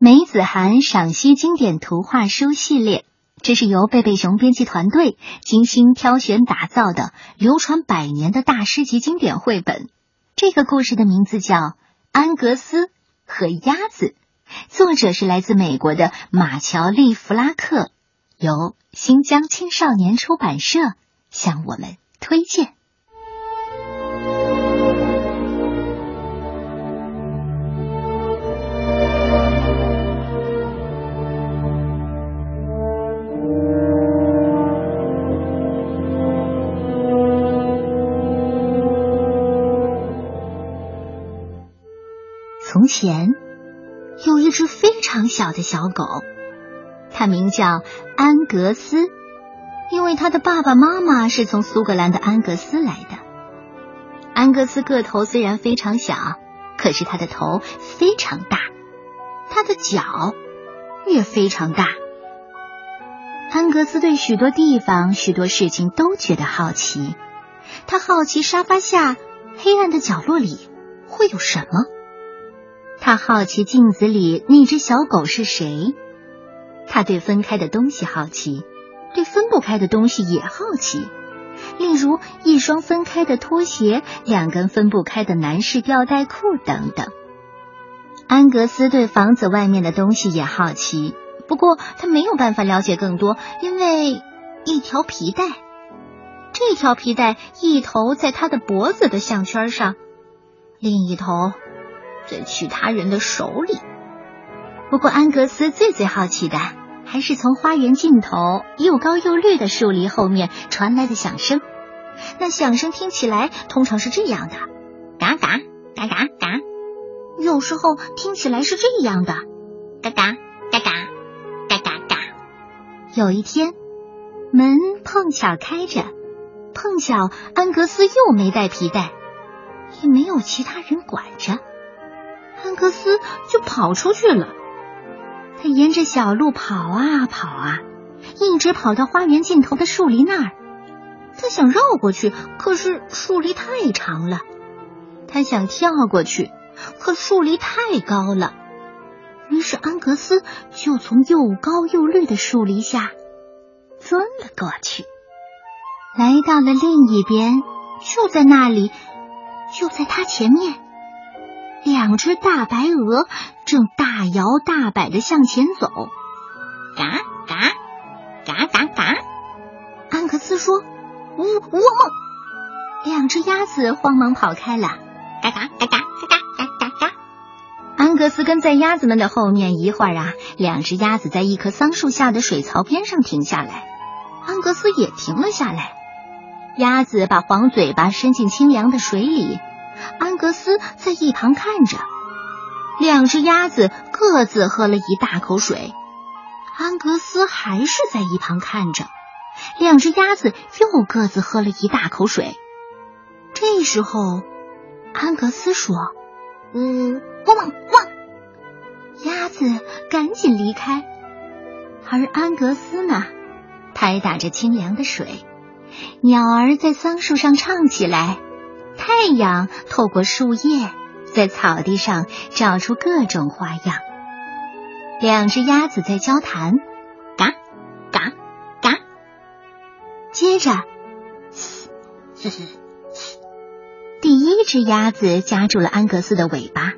梅子涵赏析经典图画书系列，这是由贝贝熊编辑团队精心挑选打造的流传百年的大师级经典绘本。这个故事的名字叫《安格斯和鸭子》，作者是来自美国的马乔丽·弗拉克，由新疆青少年出版社向我们推荐。从前有一只非常小的小狗，它名叫安格斯，因为它的爸爸妈妈是从苏格兰的安格斯来的。安格斯个头虽然非常小，可是它的头非常大，它的脚也非常大。安格斯对许多地方、许多事情都觉得好奇，他好奇沙发下黑暗的角落里会有什么。他好奇镜子里那只小狗是谁，他对分开的东西好奇，对分不开的东西也好奇，例如一双分开的拖鞋，两根分不开的男士吊带裤等等。安格斯对房子外面的东西也好奇，不过他没有办法了解更多，因为一条皮带，这条皮带一头在他的脖子的项圈上，另一头。在其他人的手里。不过，安格斯最最好奇的还是从花园尽头又高又绿的树篱后面传来的响声。那响声听起来通常是这样的：嘎嘎嘎嘎嘎。有时候听起来是这样的：嘎嘎嘎嘎嘎嘎嘎。有一天，门碰巧开着，碰巧安格斯又没带皮带，也没有其他人管着。安格斯就跑出去了。他沿着小路跑啊跑啊，一直跑到花园尽头的树篱那儿。他想绕过去，可是树篱太长了。他想跳过去，可树篱太高了。于是安格斯就从又高又绿的树篱下钻了过去，来到了另一边。就在那里，就在他前面。两只大白鹅正大摇大摆的向前走，嘎嘎嘎嘎嘎。安格斯说：“呜我梦。”两只鸭子慌忙跑开了，嘎嘎嘎嘎嘎嘎嘎嘎。安格斯跟在鸭子们的后面，一会儿啊，两只鸭子在一棵桑树下的水槽边上停下来，安格斯也停了下来。鸭子把黄嘴巴伸进清凉的水里。安格斯在一旁看着，两只鸭子各自喝了一大口水。安格斯还是在一旁看着，两只鸭子又各自喝了一大口水。这时候，安格斯说：“嗯，汪汪汪！”鸭子赶紧离开，而安格斯呢，拍打着清凉的水，鸟儿在桑树上唱起来。太阳透过树叶，在草地上照出各种花样。两只鸭子在交谈，嘎嘎嘎。接着，第一只鸭子夹住了安格斯的尾巴，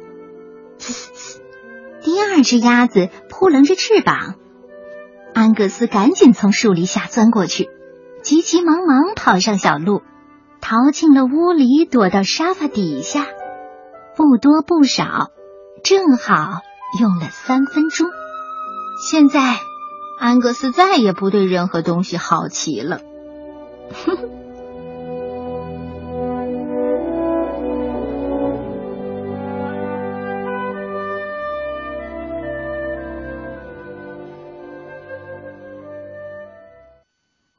第二只鸭子扑棱着翅膀。安格斯赶紧从树篱下钻过去，急急忙忙跑上小路。逃进了屋里，躲到沙发底下，不多不少，正好用了三分钟。现在，安格斯再也不对任何东西好奇了。哼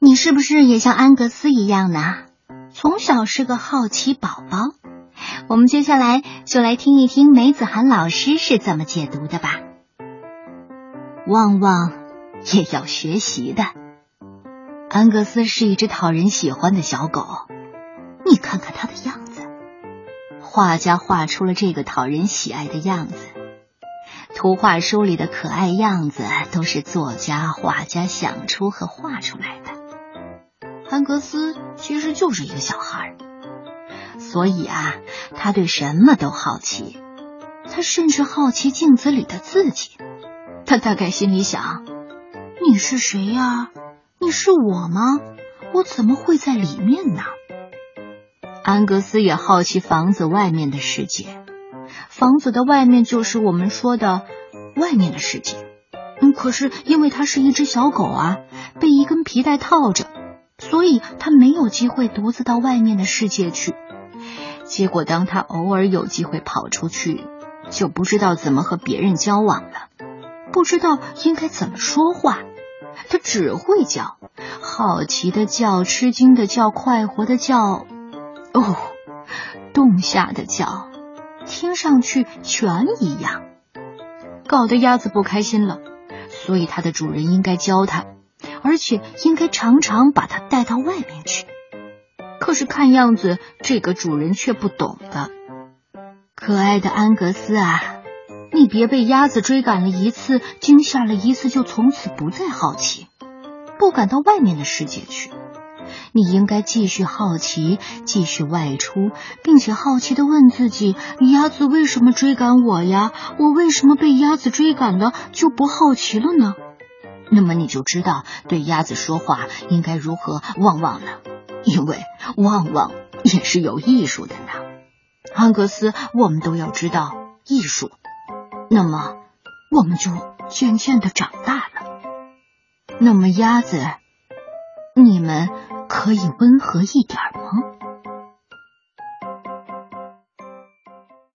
你是不是也像安格斯一样呢？从小是个好奇宝宝，我们接下来就来听一听梅子涵老师是怎么解读的吧。旺旺也要学习的。安格斯是一只讨人喜欢的小狗，你看看它的样子，画家画出了这个讨人喜爱的样子。图画书里的可爱样子都是作家、画家想出和画出来的。安格斯其实就是一个小孩，所以啊，他对什么都好奇。他甚至好奇镜子里的自己。他大概心里想：“你是谁呀？你是我吗？我怎么会在里面呢？”安格斯也好奇房子外面的世界。房子的外面就是我们说的外面的世界。嗯，可是因为它是一只小狗啊，被一根皮带套着，所以它没有机会独自到外面的世界去。结果，当它偶尔有机会跑出去，就不知道怎么和别人交往了，不知道应该怎么说话。它只会叫，好奇的叫，吃惊的叫，快活的叫，哦，冻下的叫。听上去全一样，搞得鸭子不开心了。所以它的主人应该教它，而且应该常常把它带到外面去。可是看样子这个主人却不懂的。可爱的安格斯啊，你别被鸭子追赶了一次，惊吓了一次，就从此不再好奇，不敢到外面的世界去。你应该继续好奇，继续外出，并且好奇的问自己：鸭子为什么追赶我呀？我为什么被鸭子追赶了就不好奇了呢？那么你就知道对鸭子说话应该如何汪汪了，因为汪汪也是有艺术的呢。安格斯，我们都要知道艺术，那么我们就渐渐的长大了。那么鸭子，你们。可以温和一点